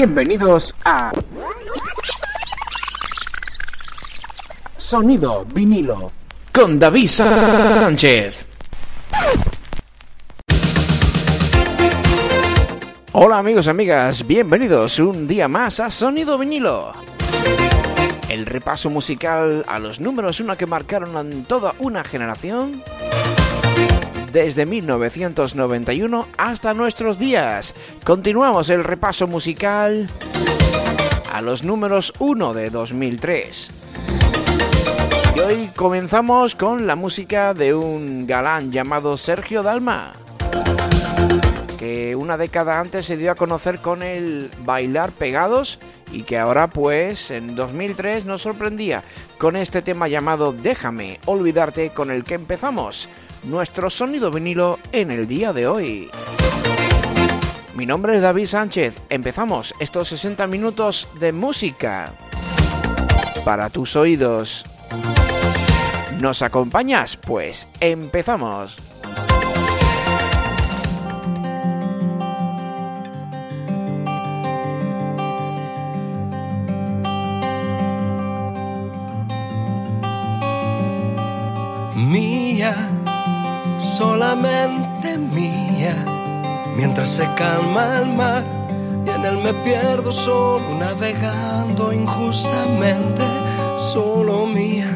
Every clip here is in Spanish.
Bienvenidos a Sonido vinilo con David Sánchez. Hola amigos amigas, bienvenidos un día más a Sonido vinilo. El repaso musical a los números uno que marcaron a toda una generación desde 1991 hasta nuestros días. Continuamos el repaso musical a los números 1 de 2003. Y hoy comenzamos con la música de un galán llamado Sergio Dalma, que una década antes se dio a conocer con el Bailar Pegados y que ahora pues en 2003 nos sorprendía con este tema llamado Déjame olvidarte con el que empezamos nuestro sonido vinilo en el día de hoy. Mi nombre es David Sánchez, empezamos estos 60 minutos de música para tus oídos. ¿Nos acompañas? Pues empezamos. Solamente mía, mientras se calma el mar y en él me pierdo solo navegando injustamente, solo mía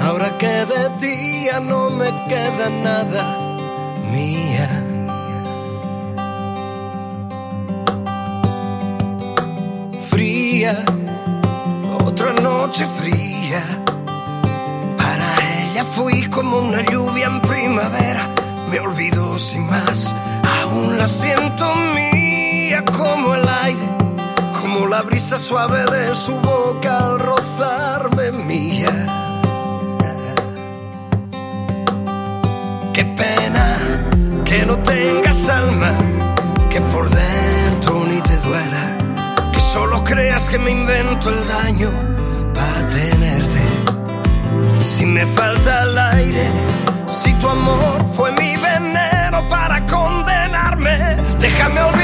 Ahora que de ti ya no me queda nada mía. Fría, otra noche fría. Fui como una lluvia en primavera. Me olvido sin más, aún la siento mía como el aire, como la brisa suave de su boca al rozarme mía. Qué pena que no tengas alma, que por dentro ni te duela, que solo creas que me invento el daño. Si me falta el aire, si tu amor fue mi veneno para condenarme, déjame olvidarte,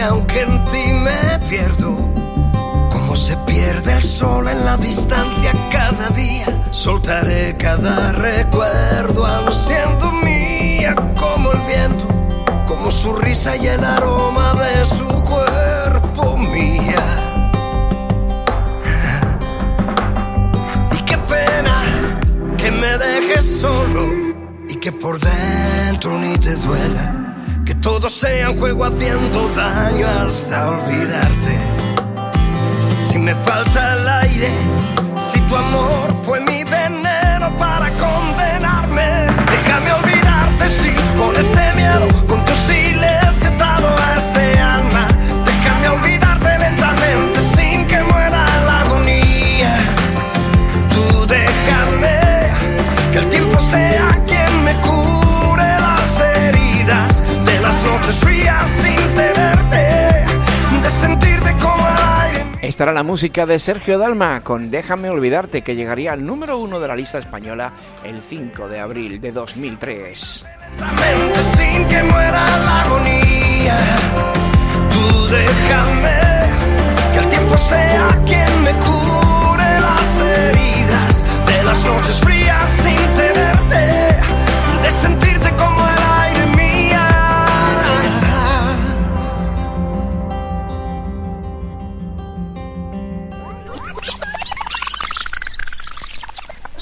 aunque en ti me pierdo. Como se pierde el sol en la distancia cada día, soltaré cada recuerdo, aun siendo mía como el viento, como su risa y el aroma de su cuerpo mía. Y qué pena que me dejes solo y que por dentro ni te duela, todo sea un juego haciendo daño hasta olvidarte. Si me falta el aire, si tu amor fue mi veneno para condenarme, aire. Esta era la música de Sergio Dalma con Déjame olvidarte que llegaría al número uno de la lista española el 5 de abril de 2003. Lentamente sin que muera la agonía. Tú déjame que el tiempo sea quien me cure las heridas de las noches frías sin tenerte,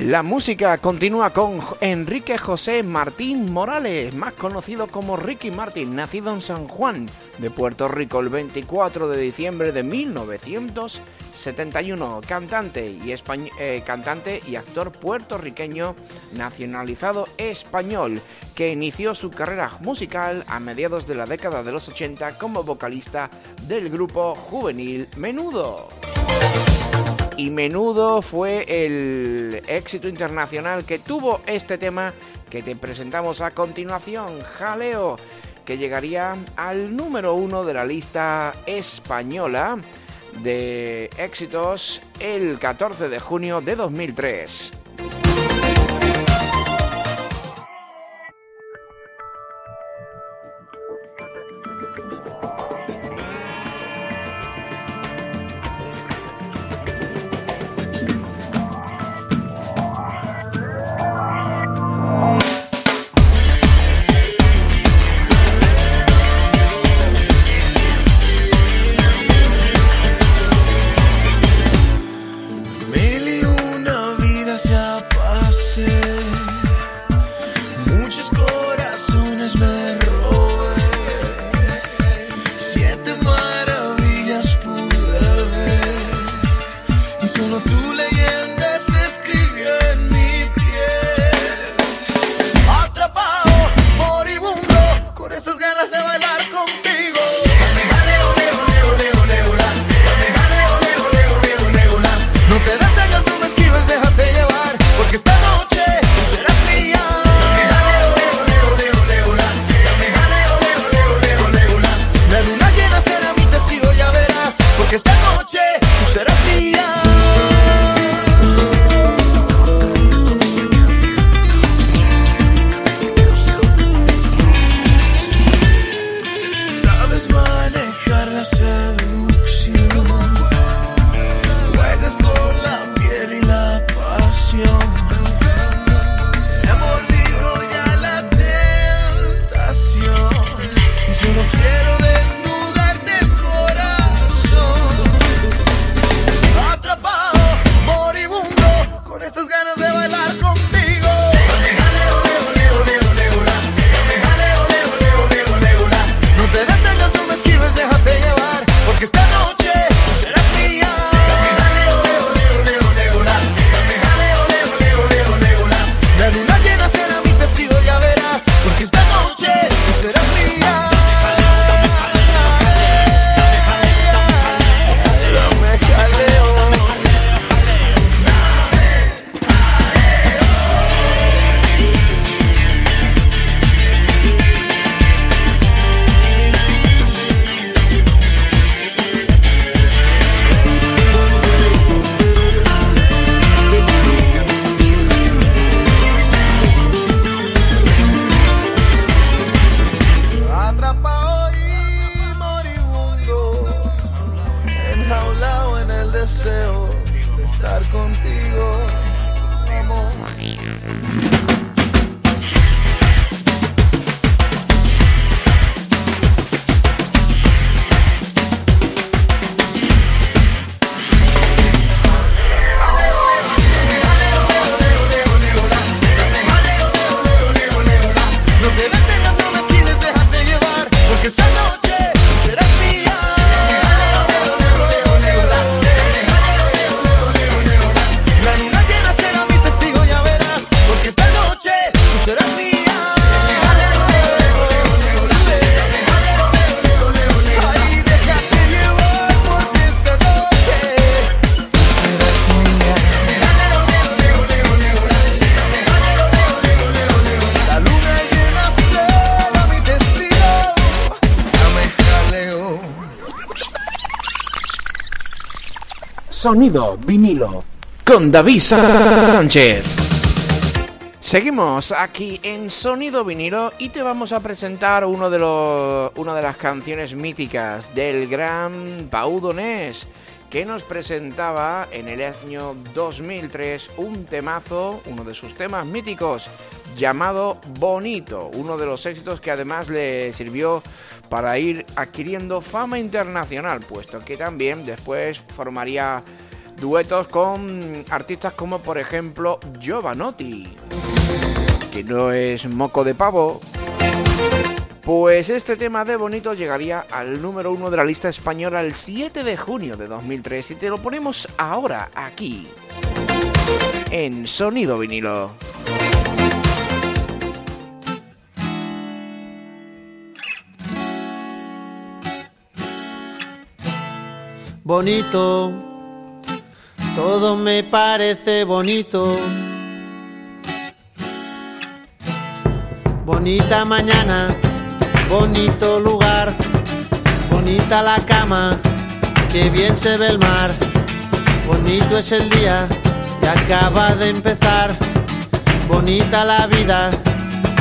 La música continúa con Enrique José Martín Morales, más conocido como Ricky Martin, nacido en San Juan de Puerto Rico el 24 de diciembre de 1971, cantante y, eh, cantante y actor puertorriqueño nacionalizado español, que inició su carrera musical a mediados de la década de los 80 como vocalista del grupo juvenil Menudo y menudo fue el éxito internacional que tuvo este tema que te presentamos a continuación, Jaleo, que llegaría al número uno de la lista española de éxitos el 14 de junio de 2003. Sonido vinilo. Con David Sánchez. Seguimos aquí en Sonido vinilo y te vamos a presentar uno de los, una de las canciones míticas del gran Pau Donés que nos presentaba en el año 2003 un temazo, uno de sus temas míticos, llamado Bonito, uno de los éxitos que además le sirvió para ir adquiriendo fama internacional, puesto que también después formaría duetos con artistas como por ejemplo Giovanotti, que no es moco de pavo. Pues este tema de Bonito llegaría al número uno de la lista española el 7 de junio de 2003 y te lo ponemos ahora aquí en Sonido Vinilo. bonito, todo me parece bonito. Bonita mañana, bonito lugar, bonita la cama, que bien se ve el mar. Bonito es el día que acaba de empezar, bonita la vida.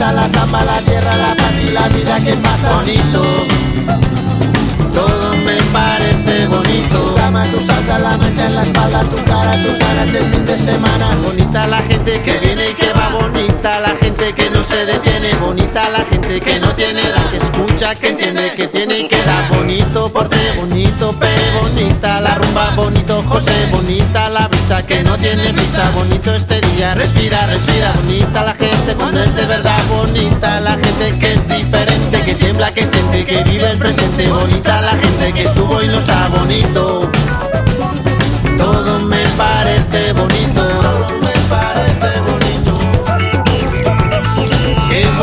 La samba, la tierra, la paz y la vida que pasa bonito. Todo me parece bonito. Cama, tu salsa, la mancha en la espalda, tu cara, tus ganas el fin de semana. Bonita la gente que viene bonita la gente que no se detiene, bonita la gente que no tiene edad, que escucha, que entiende, que tiene y que da. Bonito porte, bonito pere, bonita la rumba, bonito José, bonita la brisa que no tiene brisa, bonito este día, respira, respira, bonita la gente cuando es de verdad, bonita la gente que es diferente, que tiembla, que siente, que vive el presente, bonita la gente que estuvo y no está bonito. Todo me parece bonito,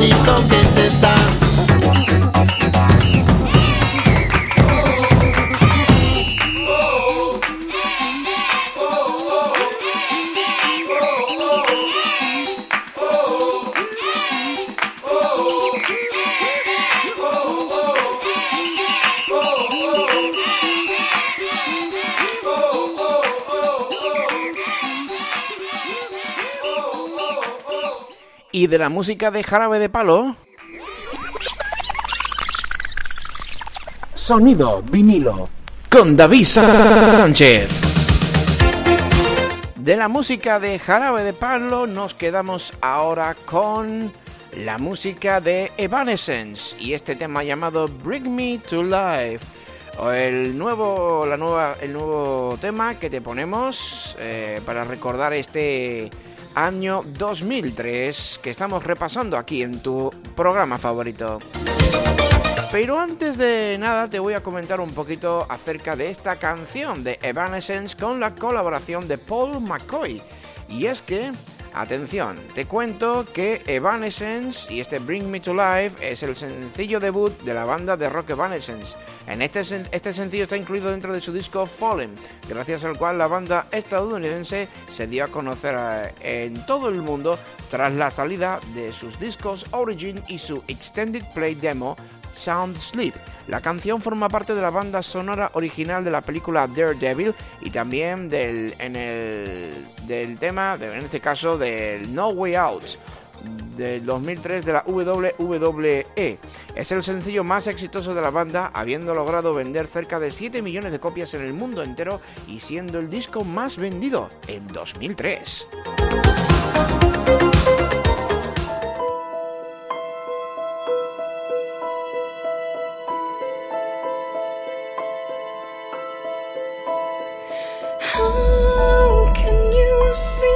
Qué bonito que de la música de Jarabe de Palo, Sonido vinilo. con David Sánchez. De la música de Jarabe de Palo nos quedamos ahora con la música de Evanescence y este tema llamado Bring Me to Life. El nuevo, la nueva, el nuevo tema que te ponemos eh, para recordar este año 2003 que estamos repasando aquí en tu programa favorito. Pero antes de nada te voy a comentar un poquito acerca de esta canción de Evanescence con la colaboración de Paul McCoy. Y es que Atención, te cuento que Evanescence y este Bring Me to Life es el sencillo debut de la banda de rock Evanescence. En este, este sencillo está incluido dentro de su disco Fallen, gracias al cual la banda estadounidense se dio a conocer eh, en todo el mundo tras la salida de sus discos Origin y su Extended Play Demo Sound Sleep. La canción forma parte de la banda sonora original de la película Daredevil y también del, en el, del tema, en este caso, del No Way Out del 2003 de la WWE. Es el sencillo más exitoso de la banda, habiendo logrado vender cerca de 7 millones de copias en el mundo entero y siendo el disco más vendido en 2003. How can you see?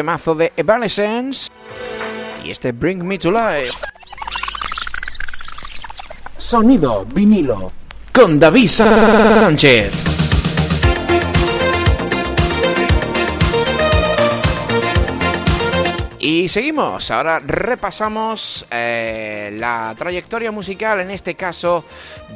Temazo de Evanescence y este Bring Me to Life. Sonido vinilo. Con David Sánchez. Y seguimos, ahora repasamos eh, la trayectoria musical, en este caso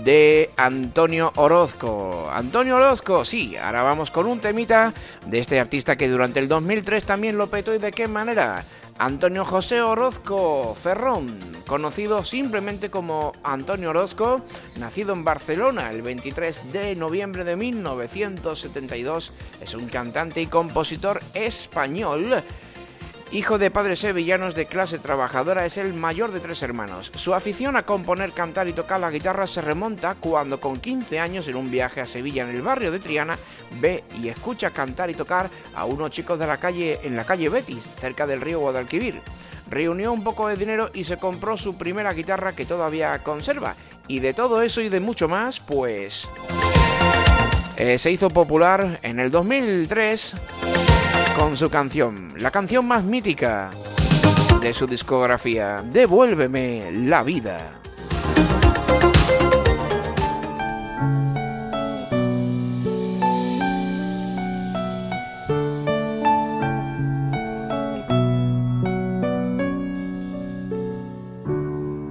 de Antonio Orozco. Antonio Orozco, sí, ahora vamos con un temita de este artista que durante el 2003 también lo petó y de qué manera. Antonio José Orozco Ferrón, conocido simplemente como Antonio Orozco, nacido en Barcelona el 23 de noviembre de 1972, es un cantante y compositor español Hijo de padres sevillanos de clase trabajadora, es el mayor de tres hermanos. Su afición a componer, cantar y tocar la guitarra se remonta cuando con 15 años en un viaje a Sevilla en el barrio de Triana ve y escucha cantar y tocar a unos chicos de la calle en la calle Betis, cerca del río Guadalquivir. Reunió un poco de dinero y se compró su primera guitarra que todavía conserva. Y de todo eso y de mucho más, pues eh, se hizo popular en el 2003 con su canción, la canción más mítica de su discografía, Devuélveme la vida.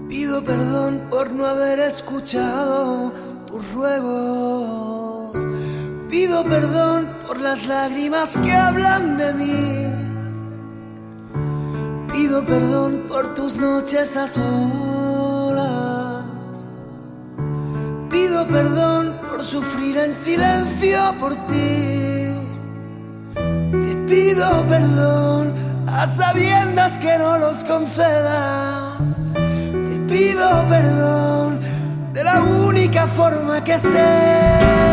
Pido perdón por no haber escuchado tus ruegos Pido perdón por las lágrimas que hablan de mí. Pido perdón por tus noches a solas. Pido perdón por sufrir en silencio por ti. Te pido perdón a sabiendas que no los concedas. Te pido perdón de la única forma que sé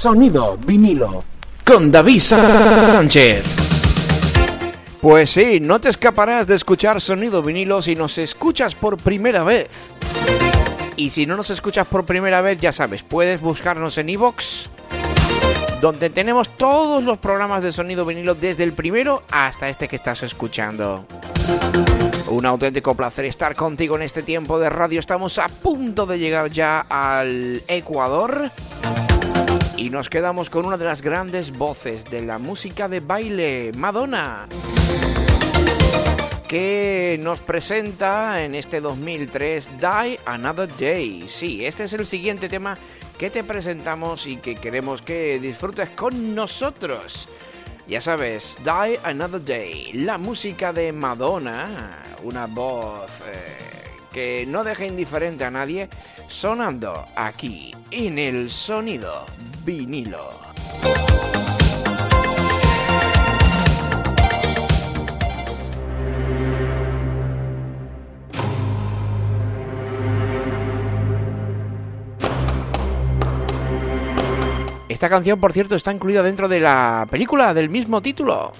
Sonido vinilo. Con David Sánchez. Pues sí, no te escaparás de escuchar sonido vinilo si nos escuchas por primera vez. Y si no nos escuchas por primera vez, ya sabes, puedes buscarnos en iVoox, donde tenemos todos los programas de sonido vinilo desde el primero hasta este que estás escuchando. Un auténtico placer estar contigo en este tiempo de radio. Estamos a punto de llegar ya al Ecuador. Y nos quedamos con una de las grandes voces de la música de baile, Madonna que nos presenta en este 2003 Die Another Day. Sí, este es el siguiente tema que te presentamos y que queremos que disfrutes con nosotros. Ya sabes, Die Another Day, la música de Madonna, una voz eh, que no deja indiferente a nadie, sonando aquí en el sonido vinilo. Esta canción, por cierto, está incluida dentro de la película del mismo título.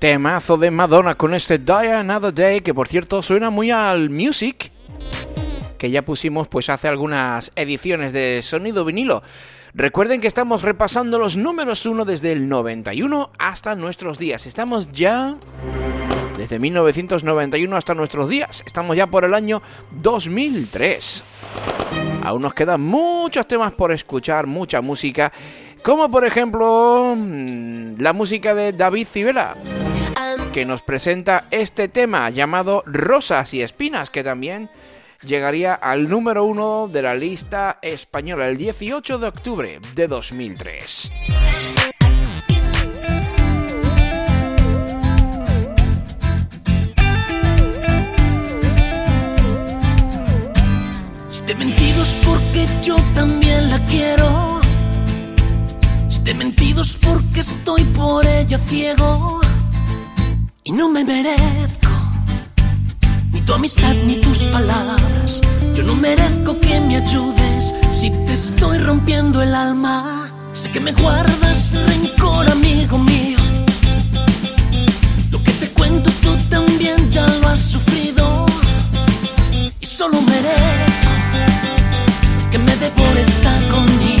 Temazo de Madonna con este Die Another Day, que por cierto suena muy al Music, que ya pusimos pues hace algunas ediciones de sonido vinilo. Recuerden que estamos repasando los números 1 desde el 91 hasta nuestros días. Estamos ya desde 1991 hasta nuestros días. Estamos ya por el año 2003. Aún nos quedan muchos temas por escuchar, mucha música, como por ejemplo mm, la música de David Civela que nos presenta este tema llamado Rosas y Espinas, que también llegaría al número uno de la lista española el 18 de octubre de 2003. Si te he mentido es porque yo también la quiero. Si te he mentido es porque estoy por ella ciego y no me merezco ni tu amistad ni tus palabras. Yo no merezco que me ayudes si te estoy rompiendo el alma. Sé que me guardas rencor, amigo mío. Lo que te cuento tú también ya lo has sufrido. Y solo merezco que me por esta agonía,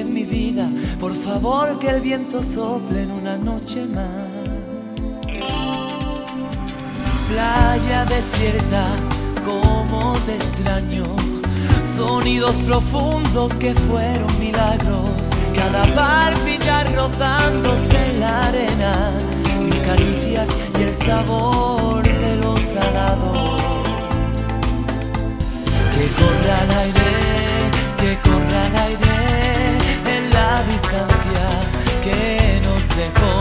en mi vida. Por favor, que el viento sople en una noche más. Playa desierta, como te extraño. Sonidos profundos que fueron milagros. Cada palpitar rozándose en la arena. Mil caricias y el sabor de los salados. Que corra el aire, que corra el aire la distancia que nos dejó.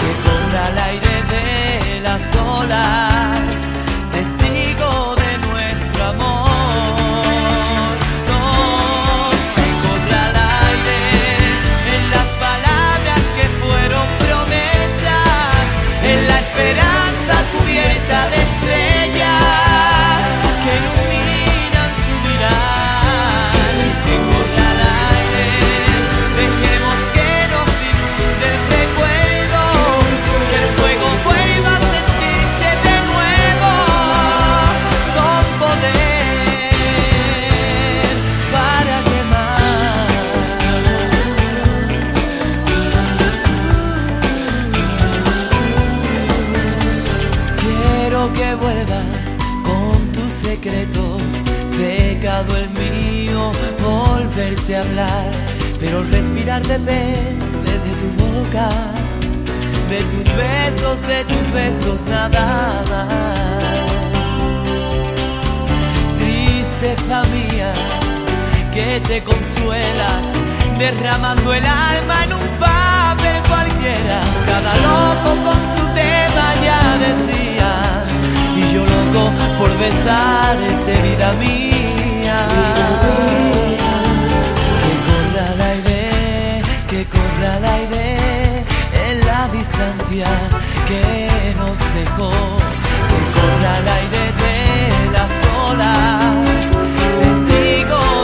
Que corra el aire de las olas, testigo de nuestro amor. Vuelvas con tus secretos, pecado el mío, volverte a hablar, pero el respirar depende de tu boca, de tus besos, de tus besos nada más. Tristeza mía, que te consuelas, derramando el alma en un papel cualquiera, cada loco con su tema ya decía, yo loco por besarte, vida mía. Que corra el aire, que corra el aire en la distancia que nos dejó. Que corra el aire de las olas, testigo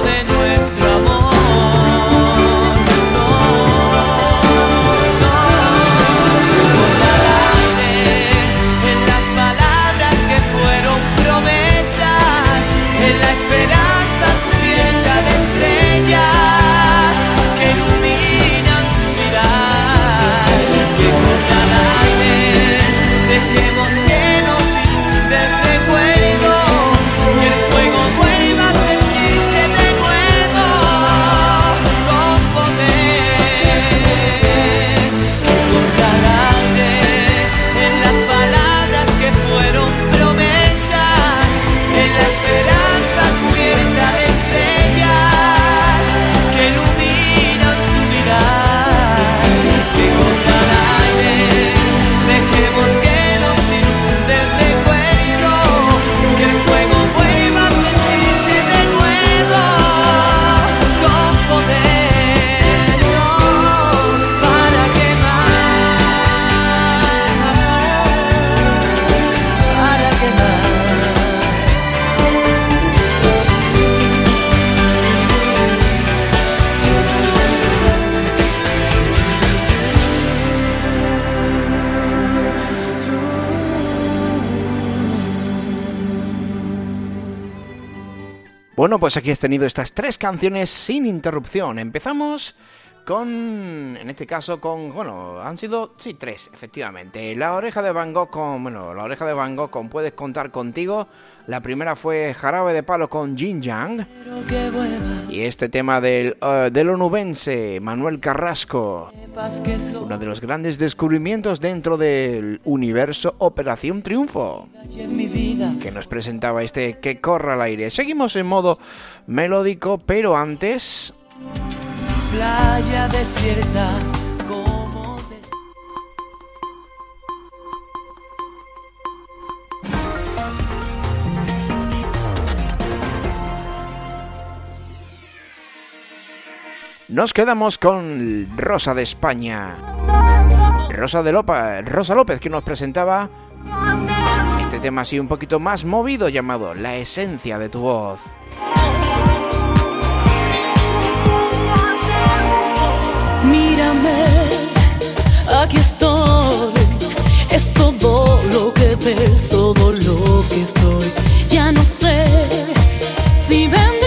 Bueno, pues aquí has tenido estas tres canciones sin interrupción. Empezamos con, en este caso, con, bueno, han sido, sí, tres, efectivamente. La oreja de Van Gogh con, bueno, la oreja de Van Gogh con Puedes contar contigo. La primera fue Jarabe de Palo con Jin Yang. Y este tema del, eh, del onubense Manuel Carrasco. Uno de los grandes descubrimientos dentro del universo Operación Triunfo. que nos presentaba este que corra al aire. Seguimos en modo melódico, pero antes playa desierta nos quedamos con Rosa de España. Rosa de López, Rosa López que nos presentaba este tema así un poquito más movido llamado La esencia de tu voz. Mírame, aquí estoy. Es todo lo que ves, todo lo que soy. Ya no sé si vendrás.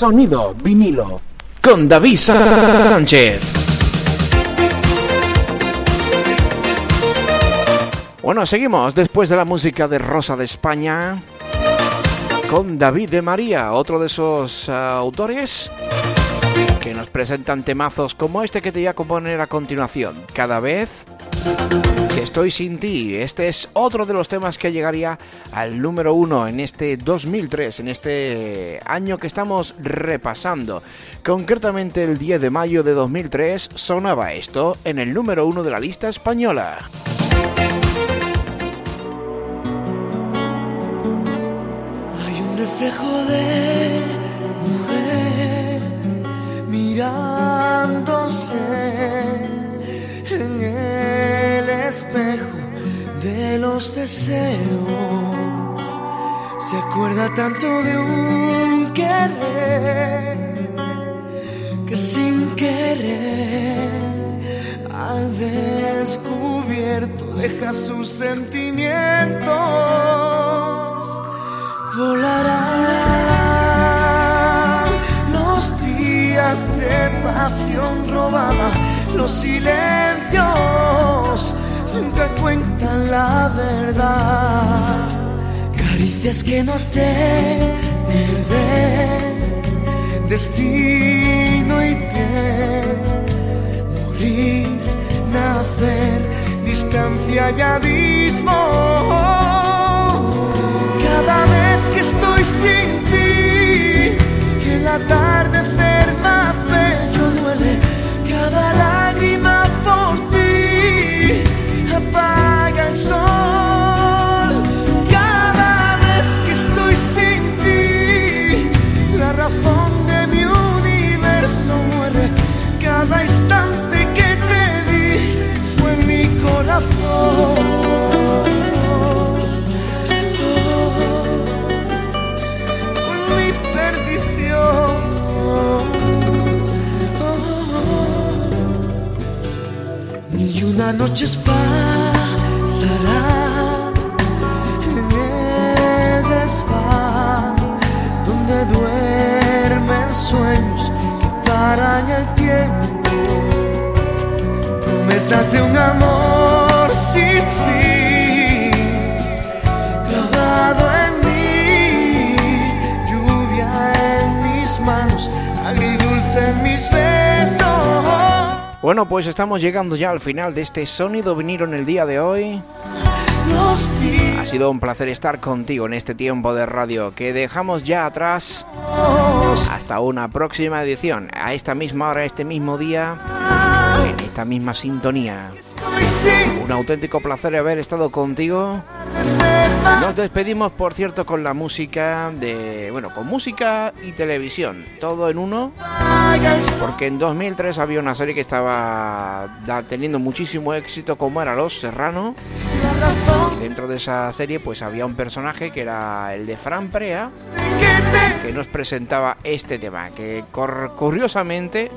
Sonido vinilo. Con David Sánchez. Bueno, seguimos después de la música de Rosa de España con David de María, otro de esos ah, autores que nos presentan temazos como este que te voy a componer a continuación. Cada vez estoy sin ti. Este es otro de los temas que llegaría al número uno en este 2003, en este año que estamos repasando. Concretamente el 10 de mayo de 2003 sonaba esto en el número uno de la lista española. Hay un reflejo de mujer mirándose el espejo de los deseos. Se acuerda tanto de un querer que sin querer al descubierto deja sus sentimientos volarán los días de pasión robada, los silencios nunca cuentan la verdad, caricias que nos de perder, destino y piel, morir, nacer, distancia y abismo. Cada vez que estoy sin ti, el atardecer noches pasará en el desván donde duermen sueños que paran el tiempo, promesas de un amor. Bueno, pues estamos llegando ya al final de este sonido vinilo en el día de hoy. Ha sido un placer estar contigo en este tiempo de radio que dejamos ya atrás hasta una próxima edición, a esta misma hora, este mismo día, en esta misma sintonía. Un auténtico placer haber estado contigo. Nos despedimos, por cierto, con la música de, bueno, con música y televisión, todo en uno, porque en 2003 había una serie que estaba teniendo muchísimo éxito, como era Los Serrano. Dentro de esa serie, pues había un personaje que era el de Fran Prea, que nos presentaba este tema, que curiosamente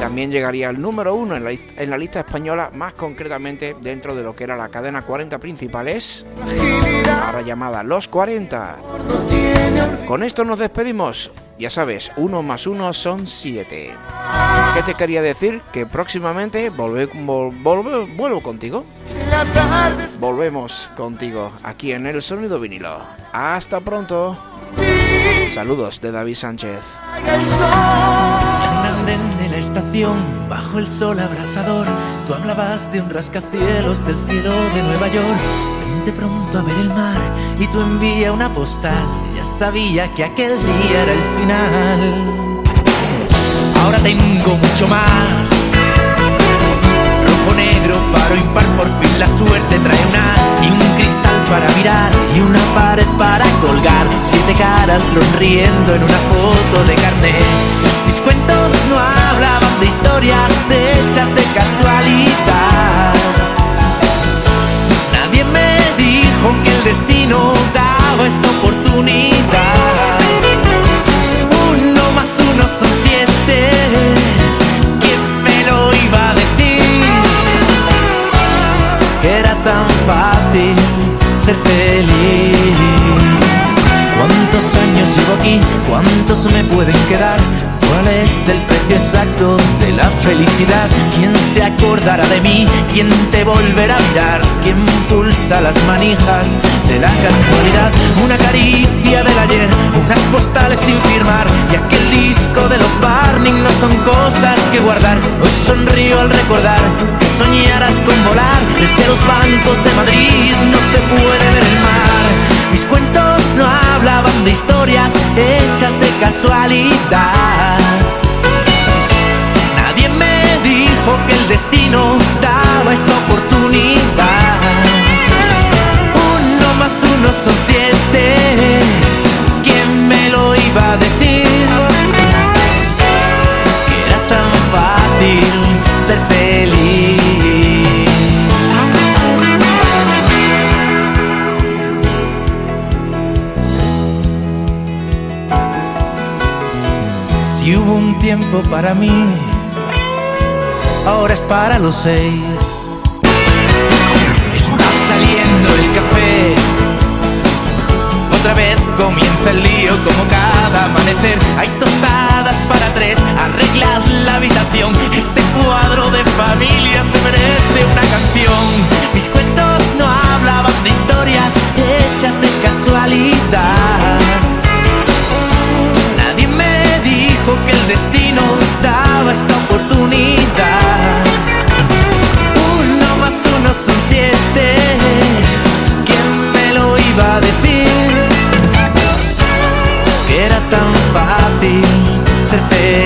también llegaría al número uno en la, en la lista española, más concretamente dentro de lo que era la cadena 40 principales, ahora llamada Los 40. no tiene Con esto nos despedimos. Ya sabes, uno más uno son siete. ¿Qué te quería decir? Que próximamente volve- vol- volve- vuelvo contigo. La tarde Volvemos contigo aquí en el sonido vinilo. Hasta pronto. Saludos de David Sánchez. el sol. un andén de la estación, bajo el sol abrasador, tú hablabas de un rascacielos del cielo de Nueva York. Vente pronto a ver el mar y tú envía una postal. Ya sabía que aquel día era el final. Ahora tengo mucho más. Paro, impar, por fin la suerte trae unas y un cristal para mirar y una pared para colgar. Siete caras sonriendo en una foto de carnet. Mis cuentos no hablaban de historias hechas de casualidad. Nadie me dijo que el destino daba esta oportunidad. Uno más uno son siete. Ser feliz. ¿Cuántos años llevo aquí? ¿Cuántos me pueden quedar? ¿Cuál es el precio exacto de la felicidad? ¿Quién se acordará de mí? ¿Quién te volverá a mirar? ¿Quién pulsa las manijas de la casualidad? Una caricia del ayer, unas postales sin firmar y aquel disco de los Barney no son cosas que guardar. Hoy sonrío al recordar que soñaras con volar desde los bancos de Madrid no se puede ver el mar. Mis cuentos no hablaban de historias hechas de casualidad. Nadie me dijo que el destino daba esta oportunidad. Uno más uno son siete. ¿Quién me lo iba a decir? Para mí, ahora es para los seis. Está saliendo el café. Otra vez comienza el lío como cada amanecer. Hay tostadas para tres, arreglad la habitación. Este cuadro de familia se merece una canción. Mis cuentos no hablaban de historias hechas de casualidad. esta oportunidad. Uno más uno son siete. ¿Quién me lo iba a decir? Que era tan fácil ser feliz.